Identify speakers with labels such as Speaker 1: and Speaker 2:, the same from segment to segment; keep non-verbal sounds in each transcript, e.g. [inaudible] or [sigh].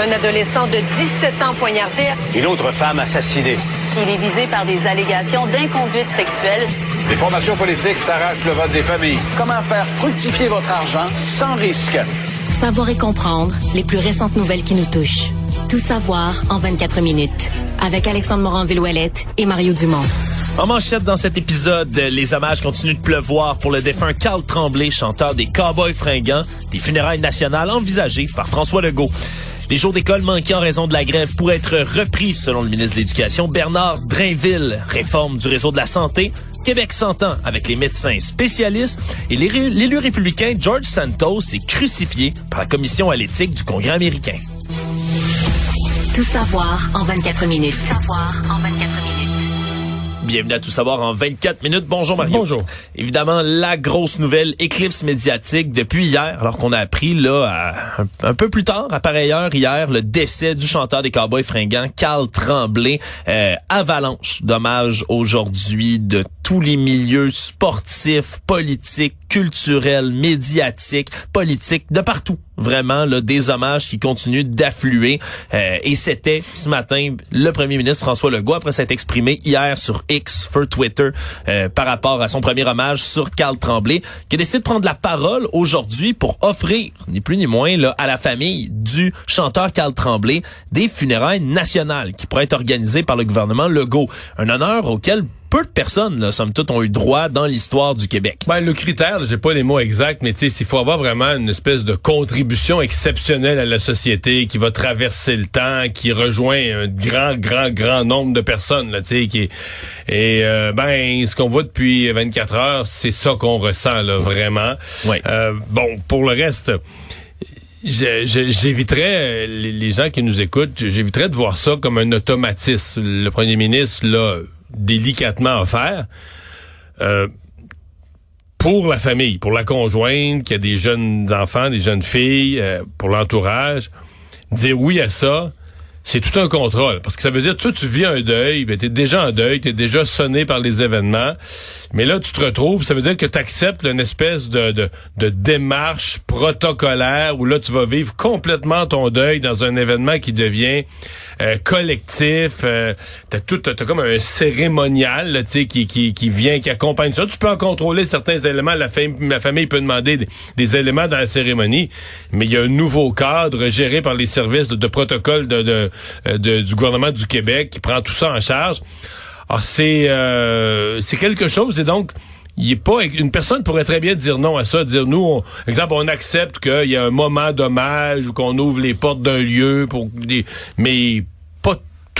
Speaker 1: Un adolescent de 17 ans poignardé.
Speaker 2: Une autre femme assassinée.
Speaker 3: Il est visé par des allégations d'inconduite sexuelle.
Speaker 2: Les formations politiques s'arrachent le vote des familles.
Speaker 4: Comment faire fructifier votre argent sans risque?
Speaker 5: Savoir et comprendre les plus récentes nouvelles qui nous touchent. Tout savoir en 24 minutes. Avec Alexandre Morin-Villouellette et Mario Dumont.
Speaker 6: En manchette dans cet épisode, les hommages continuent de pleuvoir pour le défunt Carl Tremblay, chanteur des Cowboys fringants, des funérailles nationales envisagées par François Legault. Les jours d'école manqués en raison de la grève pourraient être repris, selon le ministre de l'Éducation, Bernard Drainville. Réforme du réseau de la santé. Québec s'entend avec les médecins spécialistes et l'élu républicain George Santos est crucifié par la commission à l'éthique du Congrès américain.
Speaker 5: Tout savoir en 24 minutes. Tout savoir en 24 minutes.
Speaker 6: Bienvenue à Tout savoir en 24 minutes. Bonjour Mario.
Speaker 7: Bonjour.
Speaker 6: Évidemment, la grosse nouvelle éclipse médiatique depuis hier, alors qu'on a appris là un, peu plus tard, à pareille heure hier, le décès du chanteur des Cowboys fringants, Carl Tremblay. Euh, avalanche d'hommages aujourd'hui de tous les milieux sportifs, politiques, culturels, médiatiques, politiques, de partout. Vraiment, là, des hommages qui continuent d'affluer. Euh, et c'était ce matin le premier ministre François Legault, après s'être exprimé hier sur X, sur Twitter, euh, par rapport à son premier hommage sur Carl Tremblay, qui a décidé de prendre la parole aujourd'hui pour offrir, ni plus ni moins, à la famille du chanteur Carl Tremblay, des funérailles nationales qui pourraient être organisées par le gouvernement Legault. Un honneur auquel peu de personnes, là, somme toute, ont eu droit dans l'histoire du Québec.
Speaker 7: Ben, le critère, j'ai pas les mots exacts, mais tu sais, il faut avoir vraiment une espèce de contribution exceptionnelle à la société qui va traverser le temps, qui rejoint un grand, grand, grand nombre de personnes, là, tu sais, qui et euh, ben, ce qu'on voit depuis 24 heures, c'est ça qu'on ressent, là, vraiment.
Speaker 6: Oui.
Speaker 7: Euh, bon, pour le reste. J'éviterais, les, les gens qui nous écoutent, j'éviterais de voir ça comme un automatisme. Le premier ministre, là, délicatement offert. Euh, pour la famille, pour la conjointe, qui a des jeunes enfants, des jeunes filles, euh, pour l'entourage, dire oui à ça, c'est tout un contrôle. Parce que ça veut dire, toi, tu vis un deuil, ben, tu es déjà en deuil, tu es déjà sonné par les événements. Mais là, tu te retrouves, ça veut dire que tu acceptes une espèce de, de, de, démarche protocolaire où là, tu vas vivre complètement ton deuil dans un événement qui devient euh, collectif. Euh, t'as tout, t'as comme un cérémonial, sais, qui, qui, qui vient, qui accompagne ça. Tu peux en contrôler certains éléments. La, famille, la famille peut demander des, éléments dans la cérémonie, mais il y a un nouveau cadre géré par les services de, protocole de, euh, de, du gouvernement du Québec qui prend tout ça en charge. Ah, c'est euh, c'est quelque chose et donc il est pas une personne pourrait très bien dire non à ça, dire nous, on, exemple, on accepte qu'il y a un moment d'hommage ou qu'on ouvre les portes d'un lieu pour mais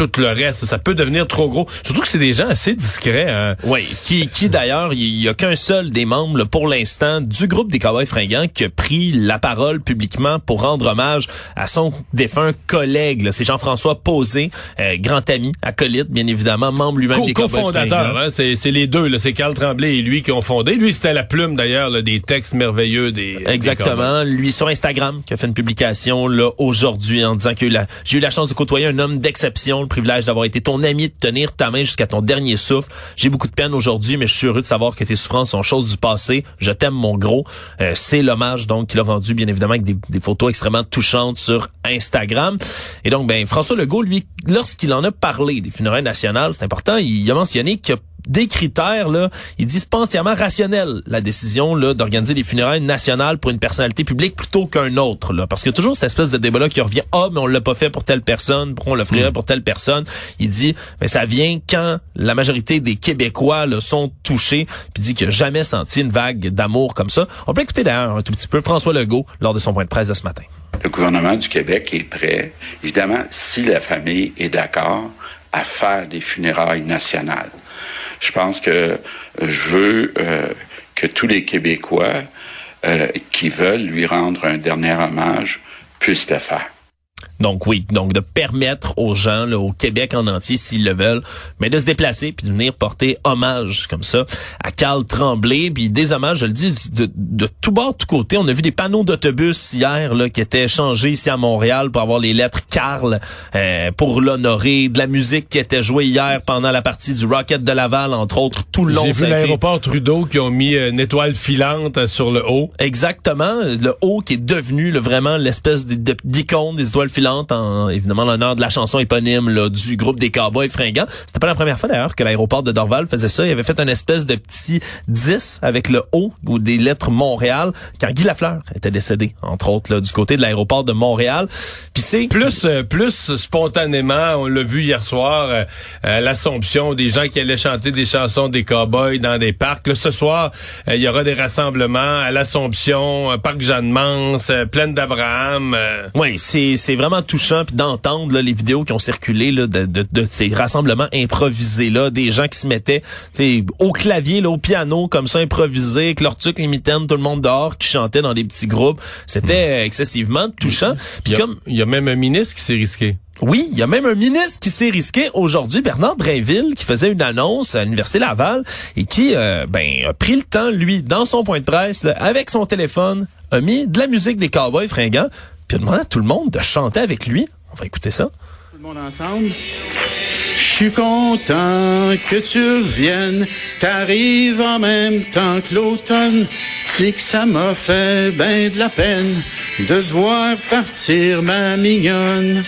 Speaker 7: tout le reste. Ça peut devenir trop gros. Surtout que c'est des gens assez discrets. Hein.
Speaker 6: Oui, qui, qui d'ailleurs, il y a qu'un seul des membres pour l'instant du groupe des Cowboys fringants qui a pris la parole publiquement pour rendre hommage à son défunt collègue. C'est Jean-François Posé, euh, grand ami, acolyte, bien évidemment, membre lui-même des Cowboys fringants.
Speaker 7: Hein, c'est les deux. C'est Carl Tremblay et lui qui ont fondé. Lui, c'était la plume d'ailleurs des textes merveilleux des
Speaker 6: Exactement. lui sur Instagram qui a fait une publication là aujourd'hui en disant que j'ai eu la chance de côtoyer un homme d'exception privilège d'avoir été ton ami, de tenir ta main jusqu'à ton dernier souffle. J'ai beaucoup de peine aujourd'hui, mais je suis heureux de savoir que tes souffrances sont choses du passé. Je t'aime, mon gros. Euh, c'est l'hommage donc qu'il a rendu, bien évidemment, avec des, des, photos extrêmement touchantes sur Instagram. Et donc, ben François Legault, lui, lorsqu'il en a parlé des funérailles nationales, c'est important, il a mentionné a des critères là, ils disent pas entièrement rationnel la décision là d'organiser des funérailles nationales pour une personnalité publique plutôt qu'un autre là parce que toujours cette espèce de débat là qui revient ah mais on l'a pas fait pour telle personne, pourquoi on le ferait hmm. pour telle personne. Il dit mais ça vient quand la majorité des Québécois là, sont touchés puis dit qu'il n'a jamais senti une vague d'amour comme ça. On peut écouter d'ailleurs un tout petit peu François Legault lors de son point de presse de ce matin.
Speaker 8: Le gouvernement du Québec est prêt, évidemment, si la famille est d'accord, à faire des funérailles nationales. Je pense que je veux euh, que tous les Québécois euh, qui veulent lui rendre un dernier hommage puissent le faire.
Speaker 6: Donc oui, donc de permettre aux gens là, au Québec en entier, s'ils le veulent, mais de se déplacer puis de venir porter hommage comme ça à Carl Tremblay. Puis des hommages, je le dis, de, de tout bord, de tout côté. On a vu des panneaux d'autobus hier là, qui étaient changés ici à Montréal pour avoir les lettres Carl euh, pour l'honorer. De la musique qui était jouée hier pendant la partie du Rocket de Laval, entre autres, tout le long.
Speaker 7: J'ai vu l'aéroport Trudeau qui ont mis une étoile filante sur le haut.
Speaker 6: Exactement, le haut qui est devenu le, vraiment l'espèce d'icône des étoiles filantes en évidemment l'honneur de la chanson éponyme là, du groupe des Cowboys fringants. C'était pas la première fois d'ailleurs que l'aéroport de Dorval faisait ça. Il avait fait une espèce de petit 10 avec le haut ou des lettres Montréal quand Guy Lafleur était décédé entre autres là, du côté de l'aéroport de Montréal.
Speaker 7: Puis c'est plus euh, plus spontanément, on l'a vu hier soir euh, euh, l'Assomption des gens qui allaient chanter des chansons des Cowboys dans des parcs. Là, ce soir, il y aura des rassemblements à l'Assomption, parc Jeanne-Mance, plaine d'Abraham.
Speaker 6: Oui, c'est c'est vraiment touchant puis d'entendre les vidéos qui ont circulé là, de, de, de, ces rassemblements improvisés là, des gens qui se mettaient au clavier, là, au piano comme ça improvisé, avec leur truc, les mitaines, tout le monde dehors qui chantait dans des petits groupes. C'était excessivement touchant.
Speaker 7: Puis comme il y a même un ministre qui s'est risqué.
Speaker 6: Oui, il y a même un ministre qui s'est risqué aujourd'hui, Bernard Drainville, qui faisait une annonce à l'Université Laval et qui euh, ben, a pris le temps, lui, dans son point de presse, avec son téléphone, a mis de la musique des Cowboys fringants, puis a demandé à tout le monde de chanter avec lui. On va écouter ça.
Speaker 9: Tout le monde ensemble. Je suis content que tu reviennes, t'arrives en même temps que l'automne. C'est que ça m'a fait ben de la peine de devoir partir, ma mignonne.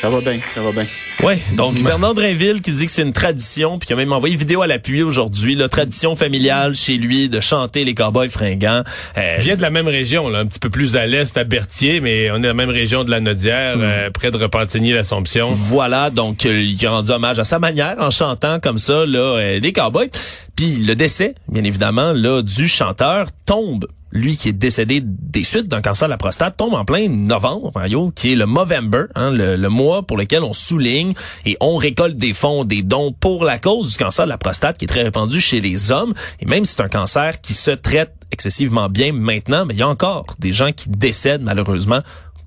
Speaker 9: Ça va bien, ça va bien.
Speaker 6: Oui, donc [laughs] Bernard Drainville qui dit que c'est une tradition, puis qui a même envoyé une vidéo à l'appui aujourd'hui, la tradition familiale chez lui de chanter les cowboys fringants.
Speaker 7: Euh, vient de la même région, là, un petit peu plus à l'est, à Berthier, mais on est dans la même région de la Nodière, euh, près de Repentigny-l'Assomption.
Speaker 6: Voilà, donc euh, il a rendu hommage à sa manière en chantant comme ça là, euh, les cowboys. Puis le décès, bien évidemment, là, du chanteur tombe lui qui est décédé des suites d'un cancer de la prostate, tombe en plein novembre, Mario, qui est le Movember, hein, le, le, mois pour lequel on souligne et on récolte des fonds, des dons pour la cause du cancer de la prostate qui est très répandu chez les hommes. Et même si c'est un cancer qui se traite excessivement bien maintenant, mais il y a encore des gens qui décèdent malheureusement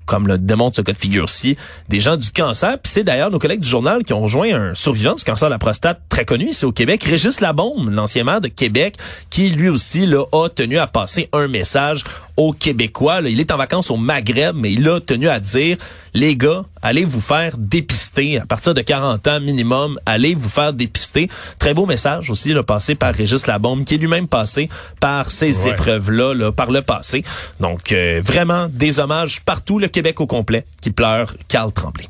Speaker 6: comme le démontre ce cas de figure-ci, des gens du cancer. Puis c'est d'ailleurs nos collègues du journal qui ont rejoint un survivant du cancer de la prostate très connu ici au Québec, Régis Labaume, l'ancien maire de Québec, qui lui aussi là, a tenu à passer un message aux Québécois. il est en vacances au Maghreb, mais il a tenu à dire, les gars, allez vous faire dépister. À partir de 40 ans minimum, allez vous faire dépister. Très beau message aussi, là, passé par Régis Labombe, qui est lui-même passé par ces épreuves-là, là, par le passé. Donc, euh, vraiment, des hommages partout, le Québec au complet, qui pleure Carl Tremblay.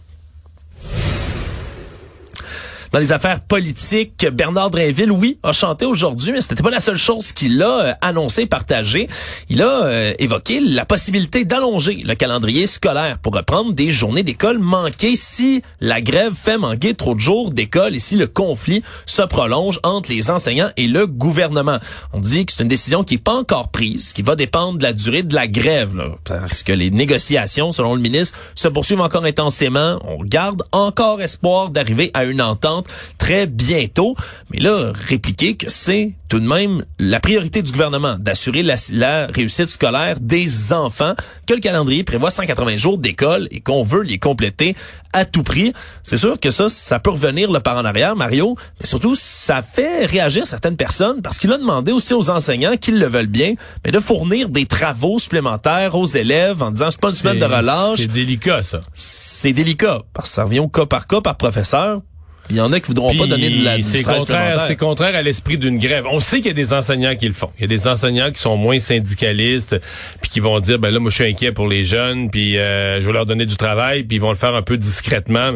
Speaker 6: Dans les affaires politiques, Bernard Drainville, oui, a chanté aujourd'hui, mais c'était pas la seule chose qu'il a euh, annoncé, partagé. Il a euh, évoqué la possibilité d'allonger le calendrier scolaire pour reprendre des journées d'école manquées si la grève fait manquer trop de jours d'école et si le conflit se prolonge entre les enseignants et le gouvernement. On dit que c'est une décision qui est pas encore prise, qui va dépendre de la durée de la grève, là, parce que les négociations, selon le ministre, se poursuivent encore intensément. On garde encore espoir d'arriver à une entente très bientôt. Mais là, répliquer que c'est tout de même la priorité du gouvernement d'assurer la, réussite scolaire des enfants, que le calendrier prévoit 180 jours d'école et qu'on veut les compléter à tout prix. C'est sûr que ça, ça peut revenir le par en arrière, Mario, mais surtout, ça fait réagir certaines personnes parce qu'il a demandé aussi aux enseignants qu'ils le veulent bien, mais de fournir des travaux supplémentaires aux élèves en disant c'est pas une semaine de relâche.
Speaker 7: C'est délicat, ça.
Speaker 6: C'est délicat parce que ça revient au cas par cas par professeur. Il y en a qui voudront pas donner de la
Speaker 7: C'est contraire, c'est contraire à l'esprit d'une grève. On sait qu'il y a des enseignants qui le font. Il y a des enseignants qui sont moins syndicalistes, puis qui vont dire ben là moi je suis inquiet pour les jeunes, puis euh, je vais leur donner du travail, puis ils vont le faire un peu discrètement.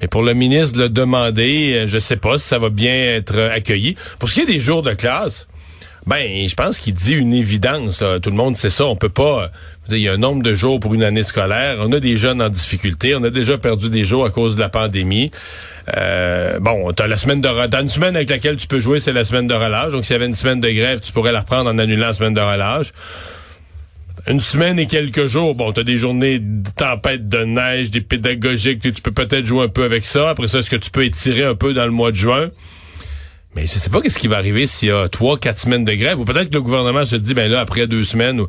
Speaker 7: Mais pour le ministre de le demander, euh, je sais pas si ça va bien être accueilli. Pour ce qui est des jours de classe, ben, je pense qu'il dit une évidence. Tout le monde sait ça. On peut pas. Il y a un nombre de jours pour une année scolaire. On a des jeunes en difficulté. On a déjà perdu des jours à cause de la pandémie. Euh, bon, t'as la semaine de relâche. une semaine avec laquelle tu peux jouer, c'est la semaine de relâche. Donc, s'il y avait une semaine de grève, tu pourrais la reprendre en annulant la semaine de relâche. Une semaine et quelques jours, bon, t'as des journées de tempête de neige, des pédagogiques, tu peux peut-être jouer un peu avec ça. Après ça, est-ce que tu peux étirer un peu dans le mois de juin? Mais je sais pas qu'est-ce qui va arriver s'il y a trois, quatre semaines de grève, ou peut-être que le gouvernement se dit, ben là, après deux semaines, ou,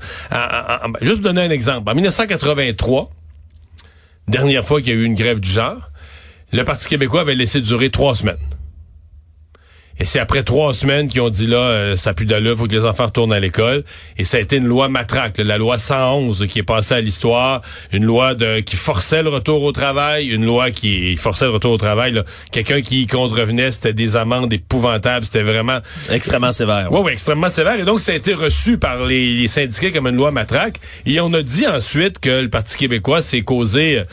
Speaker 7: juste vous donner un exemple. En 1983, dernière fois qu'il y a eu une grève du genre, le Parti québécois avait laissé durer trois semaines. Et c'est après trois semaines qu'ils ont dit là, euh, ça pue d'allure, faut que les enfants retournent à l'école. Et ça a été une loi matraque, la loi 111 qui est passée à l'histoire, une loi de, qui forçait le retour au travail, une loi qui forçait le retour au travail. Quelqu'un qui contrevenait, c'était des amendes épouvantables, c'était vraiment
Speaker 6: extrêmement sévère.
Speaker 7: Oui, oui, extrêmement sévère. Et donc ça a été reçu par les, les syndiqués comme une loi matraque. Et on a dit ensuite que le Parti québécois s'est causé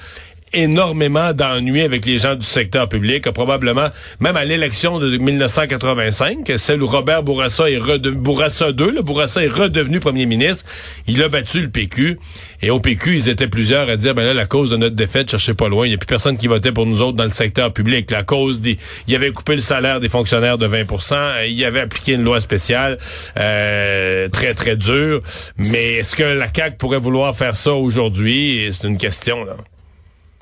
Speaker 7: énormément d'ennuis avec les gens du secteur public, probablement même à l'élection de 1985, celle où Robert Bourassa est Bourassa II, le Bourassa est redevenu premier ministre, il a battu le PQ et au PQ, ils étaient plusieurs à dire ben là la cause de notre défaite, cherchez pas loin, il y a plus personne qui votait pour nous autres dans le secteur public. La cause dit il avait coupé le salaire des fonctionnaires de 20% il avait appliqué une loi spéciale euh, très très dure, mais est-ce que la CAQ pourrait vouloir faire ça aujourd'hui? C'est une question là.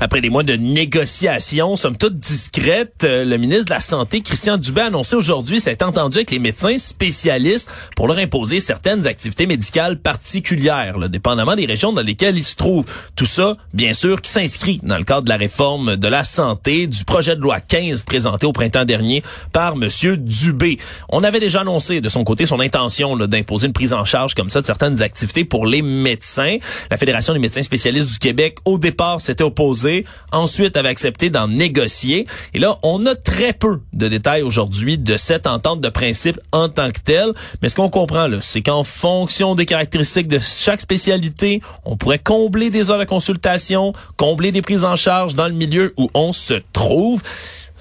Speaker 6: Après des mois de négociations, somme toute discrètes, euh, le ministre de la Santé, Christian Dubé, a annoncé aujourd'hui s'être entendu avec les médecins spécialistes pour leur imposer certaines activités médicales particulières, là, dépendamment des régions dans lesquelles ils se trouvent. Tout ça, bien sûr, qui s'inscrit dans le cadre de la réforme de la santé du projet de loi 15 présenté au printemps dernier par Monsieur Dubé. On avait déjà annoncé de son côté son intention d'imposer une prise en charge comme ça de certaines activités pour les médecins. La Fédération des médecins spécialistes du Québec, au départ, s'était opposée ensuite avait accepté d'en négocier. Et là, on a très peu de détails aujourd'hui de cette entente de principe en tant que telle. Mais ce qu'on comprend, c'est qu'en fonction des caractéristiques de chaque spécialité, on pourrait combler des heures de consultation, combler des prises en charge dans le milieu où on se trouve.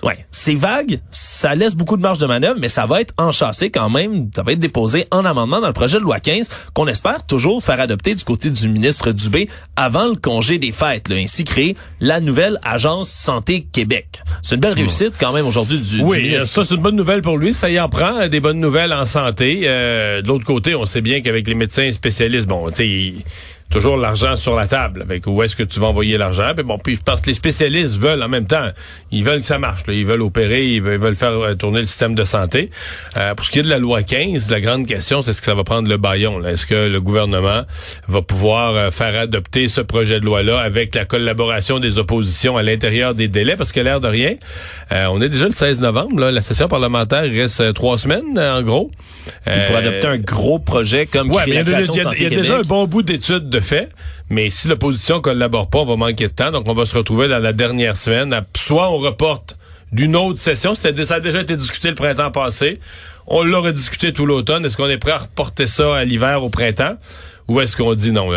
Speaker 6: Ouais, c'est vague, ça laisse beaucoup de marge de manœuvre, mais ça va être enchâssé quand même, ça va être déposé en amendement dans le projet de loi 15 qu'on espère toujours faire adopter du côté du ministre Dubé avant le congé des fêtes, là, ainsi créer la nouvelle agence Santé Québec. C'est une belle réussite quand même aujourd'hui du,
Speaker 7: oui, ça c'est une bonne nouvelle pour lui, ça y en prend des bonnes nouvelles en santé. Euh, de l'autre côté, on sait bien qu'avec les médecins spécialistes, bon, tu sais toujours l'argent sur la table avec où est-ce que tu vas envoyer l'argent. Mais bon, puis parce que les spécialistes veulent en même temps, ils veulent que ça marche. Ils veulent opérer, ils veulent, faire euh, tourner le système de santé. Euh, pour ce qui est de la loi 15, la grande question, c'est ce que ça va prendre le baillon. Est-ce que le gouvernement va pouvoir euh, faire adopter ce projet de loi-là avec la collaboration des oppositions à l'intérieur des délais? Parce que l'air de rien, on est déjà le 16 novembre. Là, la session parlementaire reste trois semaines, en gros.
Speaker 6: pour adopter un gros projet comme
Speaker 7: ouais, créer la Il y a, déjà un bon bout d'études Mais si l'opposition collabore pas, on va manquer de temps. Donc, on va se retrouver dans la dernière semaine. Soit on reporte d'une autre session. Ça a déjà été discuté le printemps passé. On l'aurait discuté tout l'automne. Est-ce qu'on est prêt à reporter ça à l'hiver, au printemps? Ou est-ce qu'on dit non,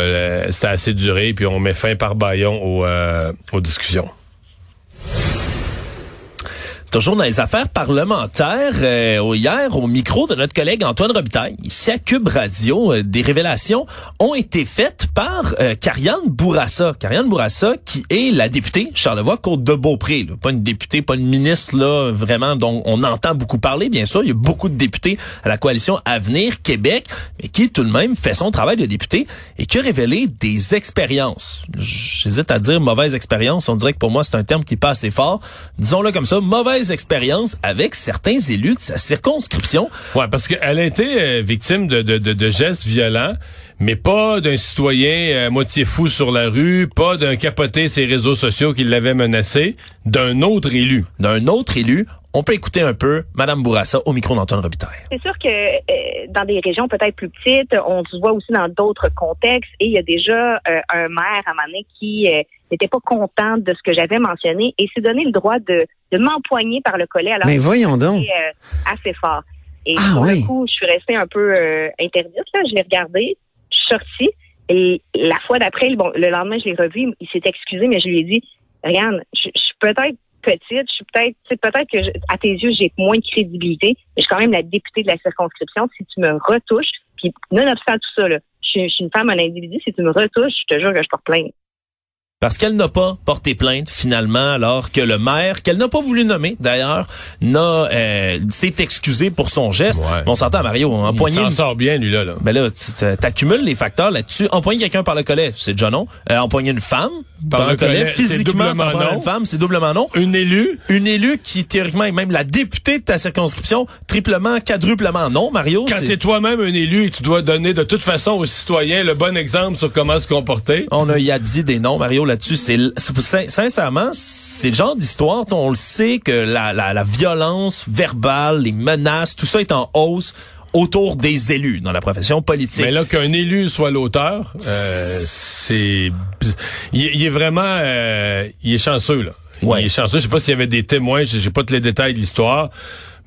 Speaker 7: ça a assez duré, puis on met fin par baillon euh, aux discussions?
Speaker 6: Toujours dans les affaires parlementaires, euh, hier, au micro de notre collègue Antoine Robitaille, ici à Cube Radio, euh, des révélations ont été faites par euh, Bourassa. Carianne Bourassa, qui est la députée Charlevoix-Côte-de-Beaupré. Pas une députée, pas une ministre, là, vraiment, dont on entend beaucoup parler, bien sûr. Il y a beaucoup de députés à la coalition Avenir Québec, mais qui tout de même fait son travail de député et qui a révélé des expériences. J'hésite à dire mauvaise expérience. On dirait que pour moi, c'est un terme qui passe assez fort. Disons-le comme ça, mauvaise expériences avec certains élus de sa circonscription.
Speaker 7: Ouais, parce qu'elle a été euh, victime de, de, de, gestes violents, mais pas d'un citoyen euh, moitié fou sur la rue, pas d'un capoté ses réseaux sociaux qui l'avait menacé, d'un autre élu.
Speaker 6: D'un autre élu. On peut écouter un peu Madame Bourassa au micro d'Antoine Robitaille.
Speaker 10: C'est sûr que euh, dans des régions peut-être plus petites, on se voit aussi dans d'autres contextes et il y a déjà un maire à Mané qui n'était pas content de ce que j'avais mentionné et s'est donné le droit de, de m'empoigner par le collet alors
Speaker 11: Mais voyons donc.
Speaker 10: Euh, assez fort. Et
Speaker 11: ah,
Speaker 10: pour
Speaker 11: oui.
Speaker 10: le coup, je suis restée un peu euh, interdite. Là. Je l'ai regardé, je suis sortie. Et la fois d'après, bon, le lendemain, je l'ai revu. Il s'est excusé, mais je lui ai dit, regarde, je, suis peut-être petite, je suis peut-être, peut-être que à tes yeux, j'ai moins de crédibilité, mais je suis quand même la députée de la circonscription. Si tu me retouches, puis nonobstant tout ça, là, je, je suis une femme, un individu, si tu me retouches, je te jure que je porte plainte
Speaker 6: parce qu'elle n'a pas porté plainte finalement, alors que le maire, qu'elle n'a pas voulu nommer d'ailleurs, n'a euh, s'est excusé pour son geste. On s'entend Mario, empoigner.
Speaker 7: Il s'en sort bien lui là. là.
Speaker 6: Ben là, tu accumules les facteurs là-dessus. Empoigner quelqu'un par le collet, c'est déjà non. Euh, empoigner une femme, reconnais
Speaker 7: reconnais, c'est
Speaker 6: physiquement
Speaker 7: non.
Speaker 6: une femme, c'est doublement non.
Speaker 7: Une élue,
Speaker 6: Une élue qui, théoriquement, est même la députée de ta circonscription, triplement, quadruplement non, Mario.
Speaker 7: quand t'es toi-même un élu et tu dois donner de toute façon aux citoyens le bon exemple sur comment se comporter.
Speaker 6: On a y a dit des noms, Mario, là-dessus. C'est sincèrement, c'est le genre d'histoire. On le sait que la, la, la violence verbale, les menaces, tout ça est en hausse autour des élus dans la profession politique.
Speaker 7: Mais là, qu'un élu soit l'auteur, euh, c'est... Il, est- il est vraiment... euh, il est chanceux, là.
Speaker 6: Ouais.
Speaker 7: Il est chanceux. Je sais pas s'il y avait des témoins, j'ai pas tous les détails de l'histoire,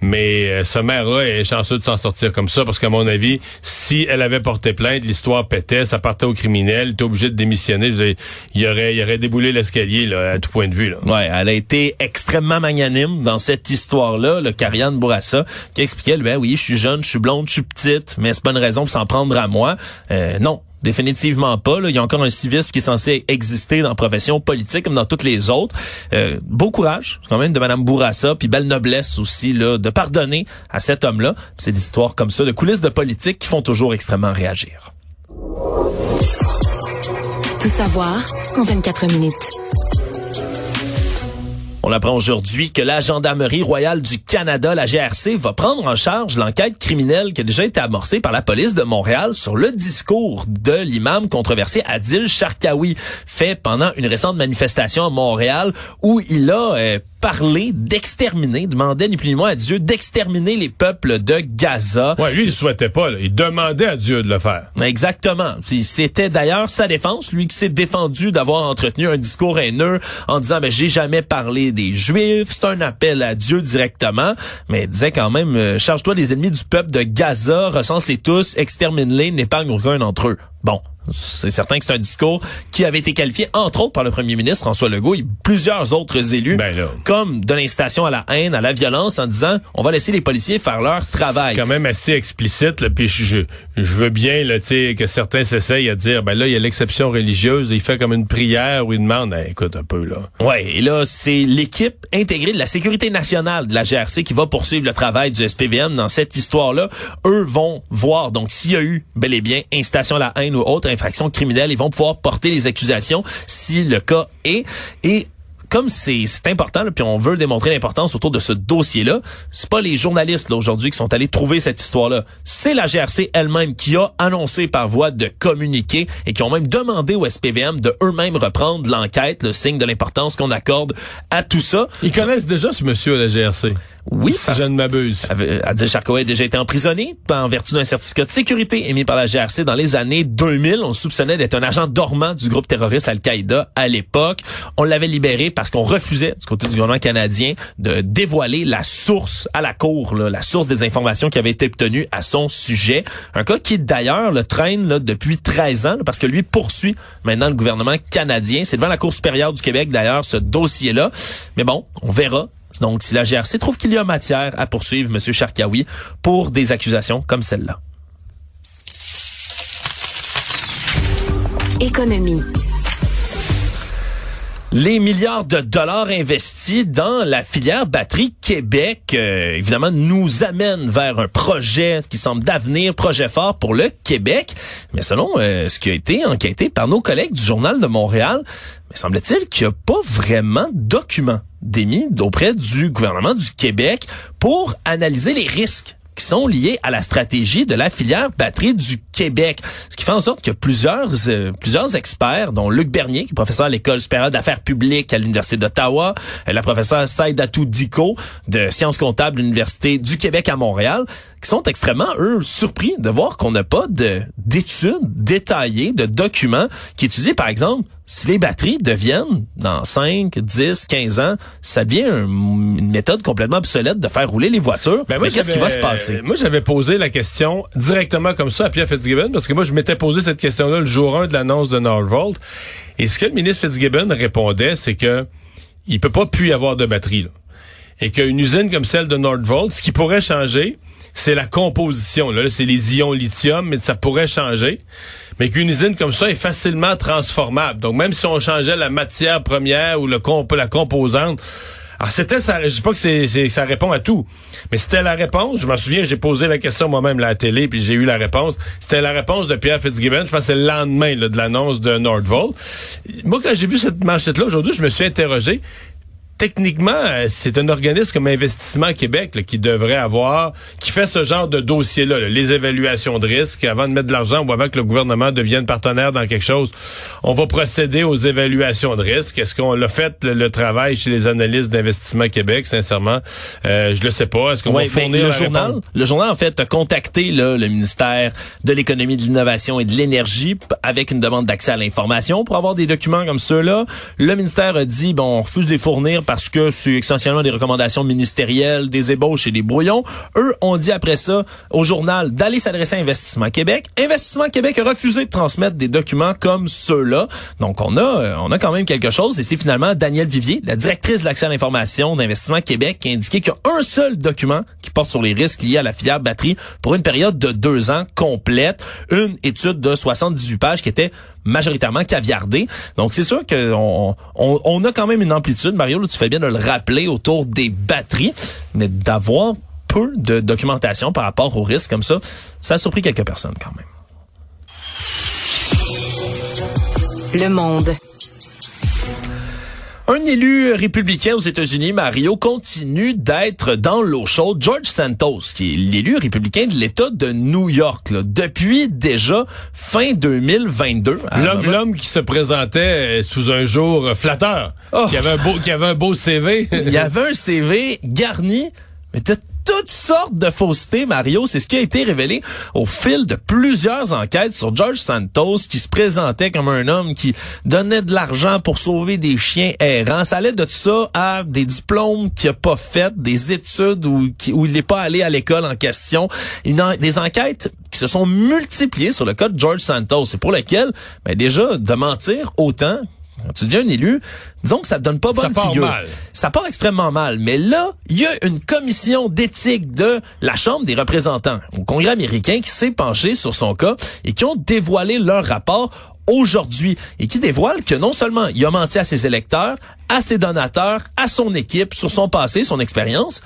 Speaker 7: mais euh, ce maire-là est chanceux de s'en sortir comme ça, parce qu'à mon avis, si elle avait porté plainte, l'histoire pétait, ça partait au criminel, était obligé de démissionner. Il aurait, il aurait déboulé l'escalier, là, à tout point de vue, là.
Speaker 6: Ouais, elle a été extrêmement magnanime dans cette histoire-là, le Karianne Bourassa, qui expliquait, ben oui, je suis jeune, je suis blonde, je suis petite, mais c'est pas une raison pour s'en prendre à moi. Euh, non. Définitivement pas. Là. Il y a encore un civisme qui est censé exister dans la profession politique comme dans toutes les autres. Euh, beau courage, quand même, de Madame Bourassa, puis belle noblesse aussi là, de pardonner à cet homme-là. C'est des histoires comme ça, de coulisses de politique qui font toujours extrêmement réagir.
Speaker 5: Tout savoir en 24 minutes.
Speaker 6: On apprend aujourd'hui que la Gendarmerie royale du Canada, la GRC, va prendre en charge l'enquête criminelle qui a déjà été amorcée par la police de Montréal sur le discours de l'imam controversé Adil Sharkawi, fait pendant une récente manifestation à Montréal où il a euh, parlé d'exterminer, demandait ni plus ni moins à Dieu d'exterminer les peuples de Gaza.
Speaker 7: Ouais, lui, il souhaitait pas, là. Il demandait à Dieu de le faire.
Speaker 6: Exactement. C'était d'ailleurs sa défense, lui qui s'est défendu d'avoir entretenu un discours haineux en disant ben j'ai jamais parlé des Juifs, c'est un appel à Dieu directement, mais il disait quand même euh, charge-toi des ennemis du peuple de Gaza, recense-les tous, extermine-les, n'épargne aucun d'entre eux. Bon, c'est certain que c'est un discours qui avait été qualifié, entre autres, par le premier ministre François Legault et plusieurs autres élus,
Speaker 7: Ben
Speaker 6: comme de l'incitation à la haine, à la violence, en disant on va laisser les policiers faire leur travail.
Speaker 7: C'est quand même assez explicite, là, puis je, je, veux bien là, que certains s'essayent à dire, ben là, il y a l'exception religieuse, il fait comme une prière où il demande, Eh, écoute un peu, là.
Speaker 6: Ouais, et là, c'est l'équipe intégrée de la sécurité nationale de la GRC qui va poursuivre le travail du SPVM dans cette histoire-là. Eux vont voir, donc, s'il y a eu bel et bien incitation à la haine ou autre infraction criminelle, ils vont pouvoir porter les accusations si le cas est. Et comme c'est important, puis on veut démontrer l'importance autour de ce dossier-là, c'est pas les journalistes aujourd'hui qui sont allés trouver cette histoire-là. C'est la GRC elle-même qui a annoncé par voie de communiqué et qui ont même demandé au SPVM de eux-mêmes reprendre l'enquête, le signe de l'importance qu'on accorde à tout ça.
Speaker 7: Ils connaissent déjà ce monsieur à la GRC.
Speaker 6: Oui,
Speaker 7: si
Speaker 6: parce
Speaker 7: je ne m'abuse.
Speaker 6: avait- Adil Sharkawi a déjà été emprisonné en vertu d'un certificat de sécurité émis par la GRC dans les années 2000. On le soupçonnait d'être un agent dormant du groupe terroriste Al-Qaïda à l'époque. On l'avait libéré parce qu'on refusait, du côté du gouvernement canadien, de dévoiler la source à la cour, là, la source des informations qui avaient été obtenues à son sujet. Un cas qui, d'ailleurs, le traîne là, depuis 13 ans, là, parce que lui poursuit maintenant le gouvernement canadien. C'est devant la Cour supérieure du Québec, d'ailleurs, ce dossier-là. Mais bon, on verra donc, si la GRC trouve qu'il y a matière à poursuivre M. Sharkawi pour des accusations comme celle-là.
Speaker 5: Économie.
Speaker 6: Les milliards de dollars investis dans la filière batterie Québec, euh, évidemment, nous amènent vers un projet qui semble d'avenir, projet fort pour le Québec. Mais selon euh, ce qui a été enquêté par nos collègues du Journal de Montréal, mais semble-t-il qu'il n'y a pas vraiment de documents d'émis auprès du gouvernement du Québec pour analyser les risques qui sont liés à la stratégie de la filière batterie du Québec. Ce qui fait en sorte que plusieurs euh, plusieurs experts, dont Luc Bernier, qui est professeur à l'École supérieure d'affaires publiques à l'Université d'Ottawa, euh, la professeure Saïdatou Diko de sciences comptables de l'Université du Québec à Montréal, qui sont extrêmement, eux, surpris de voir qu'on n'a pas de d'études détaillées, de documents qui étudient, par exemple, si les batteries deviennent, dans 5, 10, 15 ans, ça devient un- une méthode complètement obsolète de faire rouler les voitures.
Speaker 7: Ben moi,
Speaker 6: Mais qu'est-ce qui va se passer?
Speaker 7: Moi, j'avais posé la question directement comme ça à Pierre Fitzgibbon, parce que moi, je m'étais posé cette question-là le jour 1 de l'annonce de Nordvolt. Et ce que le ministre Fitzgibbon répondait, c'est que il peut pas plus y avoir de batterie. Là. Et qu'une usine comme celle de Nordvolt, ce qui pourrait changer, c'est la composition. Là, Là, c'est les ions lithium, mais ça pourrait changer. Mais qu'une usine comme ça est facilement transformable. Donc, même si on changeait la matière première ou la composante, Alors c'était ça, je dis pas que ça répond à tout, mais c'était la réponse. Je m'en souviens, j'ai posé la question moi-même à la télé, puis j'ai eu la réponse. C'était la réponse de Pierre Fitzgibbon. Je pense c'est le lendemain de l'annonce de Nordvolt. Moi, quand j'ai vu cette manchette-là aujourd'hui, je me suis interrogé. Techniquement, euh, c'est un organisme comme Investissement Québec là, qui devrait avoir, qui fait ce genre de dossier-là, là, les évaluations de risque. Avant de mettre de l'argent ou avant que le gouvernement devienne partenaire dans quelque chose, on va procéder aux évaluations de risque. Est-ce qu'on l'a fait le, le travail chez les analystes d'Investissement Québec? Sincèrement, euh, je le sais pas. Est-ce qu'on
Speaker 6: Ouais,
Speaker 7: va fournir
Speaker 6: le journal,
Speaker 7: réponse?
Speaker 6: le journal en fait a contacté là, le ministère de l'économie, de l'innovation et de l'énergie avec une demande d'accès à l'information pour avoir des documents comme ceux-là. Le ministère a dit bon, on refuse de les fournir parce que c'est essentiellement des recommandations ministérielles, des ébauches et des brouillons. Eux ont dit après ça au journal d'aller s'adresser à Investissement Québec. Investissement Québec a refusé de transmettre des documents comme ceux-là. Donc on a euh, on a quand même quelque chose et c'est finalement Danielle Vivier, la directrice de l'accès à l'information d'Investissement Québec qui a indiqué qu'il y a un seul document qui porte sur les risques liés à la filière batterie pour une période de deux ans complète. Une étude de 78 pages qui était majoritairement caviardée. Donc c'est sûr qu'on on, a quand même une amplitude, Mario, tu fais bien de le rappeler autour des batteries, mais d'avoir peu de documentation par rapport aux risques comme ça, ça a surpris quelques personnes quand même.
Speaker 5: Le monde.
Speaker 6: Un élu républicain aux États-Unis, Mario, continue d'être dans l'eau chaude. George Santos, qui est l'élu républicain de l'État de New York, là, depuis déjà fin 2022. à
Speaker 7: L'homme, qui se présentait euh, sous un jour euh, flatteur,
Speaker 6: Oh.
Speaker 7: qui avait un beau, qui avait un beau CV.
Speaker 6: Il y avait un CV garni, mais toutes sortes de faussetés, Mario. C'est ce qui a été révélé au fil de plusieurs enquêtes sur George Santos, qui se présentait comme un homme qui donnait de l'argent pour sauver des chiens errants. Ça allait de tout ça à des diplômes qu'il a pas fait, des études où, il n'est pas allé à l'école en question. Des enquêtes qui se sont multipliées sur le cas de George Santos. C'est pour lequel, ben déjà, de mentir autant quand tu deviens un élu, disons que ça te donne pas bonne
Speaker 7: part
Speaker 6: figure.
Speaker 7: mal.
Speaker 6: Ça part extrêmement mal. Mais là, il y a une commission d'éthique de la Chambre des représentants au Congrès américain qui s'est penchée sur son cas et qui ont dévoilé leur rapport aujourd'hui et qui dévoile que non seulement il a menti à ses électeurs, à ses donateurs, à son équipe sur son passé, son expérience,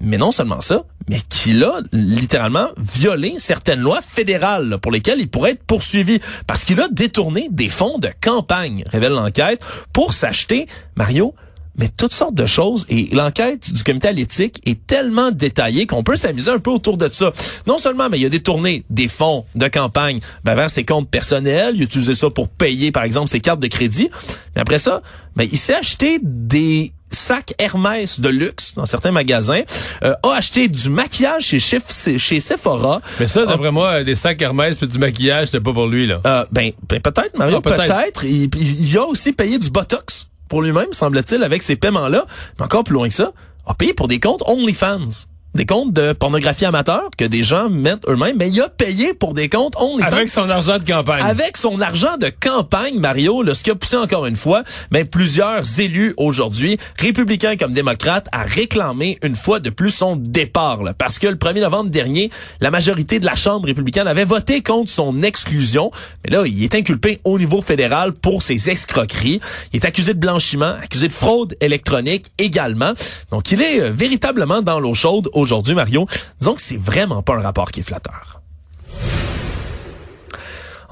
Speaker 6: mais non seulement ça, mais qu'il a littéralement violé certaines lois fédérales pour lesquelles il pourrait être poursuivi parce qu'il a détourné des fonds de campagne, révèle l'enquête, pour s'acheter, Mario, mais toutes sortes de choses. Et l'enquête du comité à l'éthique est tellement détaillée qu'on peut s'amuser un peu autour de ça. Non seulement, mais il a détourné des fonds de campagne ben, vers ses comptes personnels. Il a utilisé ça pour payer, par exemple, ses cartes de crédit. Mais après ça, ben, il s'est acheté des sacs Hermès de luxe dans certains magasins, euh, a acheté du maquillage chez, Sephora.
Speaker 7: Mais ça, d'après moi, des sacs Hermès puis du maquillage, c'était pas pour lui, là.
Speaker 6: Euh, ben, ben peut-être, Mario,
Speaker 7: Ah, peut-être.
Speaker 6: Il, il a aussi payé du Botox pour lui-même, semble-t-il, avec ses paiements-là. Mais encore plus loin que ça, a payé pour des comptes OnlyFans. Des comptes de pornographie amateur que des gens mettent eux-mêmes, mais il a payé pour des comptes OnlyFans.
Speaker 7: Avec son argent de campagne.
Speaker 6: Avec son argent de campagne, Mario, là, ce qui a poussé encore une fois, ben, plusieurs élus aujourd'hui, républicains comme démocrates, à réclamer une fois de plus son départ. là. parce que le 1er novembre dernier, la majorité de la Chambre républicaine avait voté contre son exclusion. Mais là, il est inculpé au niveau fédéral pour ses escroqueries. Il est accusé de blanchiment, accusé de fraude électronique également. Donc, il est euh, véritablement dans l'eau chaude aujourd'hui, Mario. Disons que c'est vraiment pas un rapport qui est flatteur.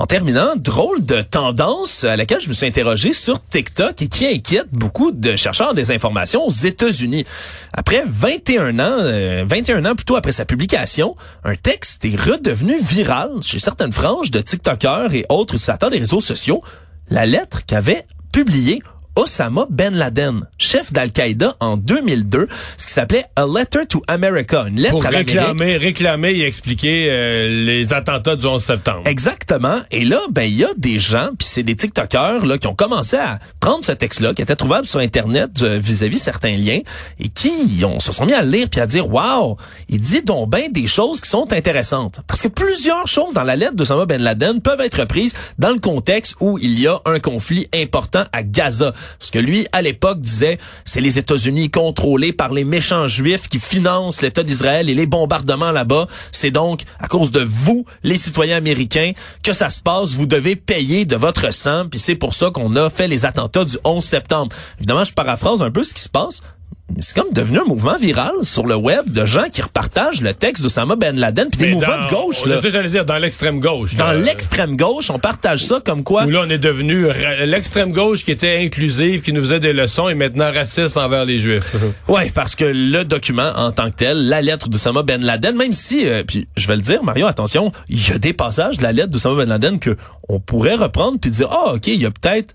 Speaker 6: En terminant, drôle de tendance à laquelle je me suis interrogé sur TikTok et qui inquiète beaucoup de chercheurs des informations aux États-Unis. Après 21 ans, euh, 21 ans plutôt après sa publication, un texte est redevenu viral chez certaines franges de TikTokers et autres utilisateurs des réseaux sociaux. La lettre qu'avait publiée Osama Ben Laden, chef d'Al-Qaïda en 2002, ce qui s'appelait A Letter to America, une lettre
Speaker 7: Pour
Speaker 6: à l'Amérique.
Speaker 7: réclamer, réclamer et expliquer euh, les attentats du 11 septembre.
Speaker 6: Exactement. Et là, ben il y a des gens, puis c'est des TikTokers là qui ont commencé à prendre ce texte-là, qui était trouvable sur Internet euh, vis-à-vis certains liens, et qui ont, se sont mis à le lire puis à dire, waouh, il dit donc ben des choses qui sont intéressantes. Parce que plusieurs choses dans la lettre d'Osama Ben Laden peuvent être prises dans le contexte où il y a un conflit important à Gaza. Parce que lui, à l'époque, disait, c'est les États-Unis contrôlés par les méchants juifs qui financent l'État d'Israël et les bombardements là-bas. C'est donc à cause de vous, les citoyens américains, que ça se passe. Vous devez payer de votre sang. Puis c'est pour ça qu'on a fait les attentats du 11 septembre. Évidemment, je paraphrase un peu ce qui se passe. C'est comme devenu un mouvement viral sur le web de gens qui repartagent le texte d'Osama Ben Laden puis des
Speaker 7: Mais
Speaker 6: mouvements
Speaker 7: dans-
Speaker 6: de gauche là.
Speaker 7: ça j'allais dire, dans l'extrême gauche.
Speaker 6: Dans l'extrême gauche, on partage ça comme quoi
Speaker 7: Où là, on est devenu l'extrême gauche qui était inclusive, qui nous faisait des leçons, et maintenant raciste envers les Juifs. [laughs]
Speaker 6: Ouais, parce que le document en tant que tel, la lettre d'Osama Ben Laden, même si, euh, puis je vais le dire, Mario, attention, il y a des passages de la lettre d'Osama Ben Laden que on pourrait reprendre puis dire, ah, ok, il y a peut-être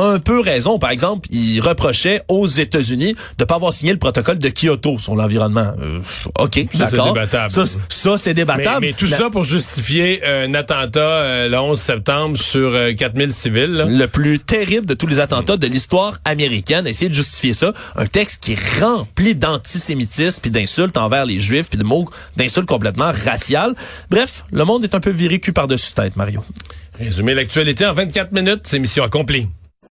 Speaker 6: un peu raison. Par exemple, il reprochait aux États-Unis de pas avoir signé le protocole de Kyoto sur l'environnement. Euh, ok,
Speaker 7: Ça, c'est
Speaker 6: d'accord.
Speaker 7: débattable.
Speaker 6: Ça, ça, c'est
Speaker 7: Mais,
Speaker 6: débattable.
Speaker 7: mais tout
Speaker 6: La-
Speaker 7: ça pour justifier un attentat euh, le 11 septembre sur euh, 4000 civils. là.
Speaker 6: le plus terrible de tous les attentats de l'histoire américaine. Essayer de justifier ça. Un texte qui est rempli d'antisémitisme puis d'insultes envers les juifs puis de mots d'insultes complètement raciales. Bref, le monde est un peu viré cul par-dessus tête, Mario.
Speaker 7: Résumer l'actualité en 24 minutes, c'est mission accomplie.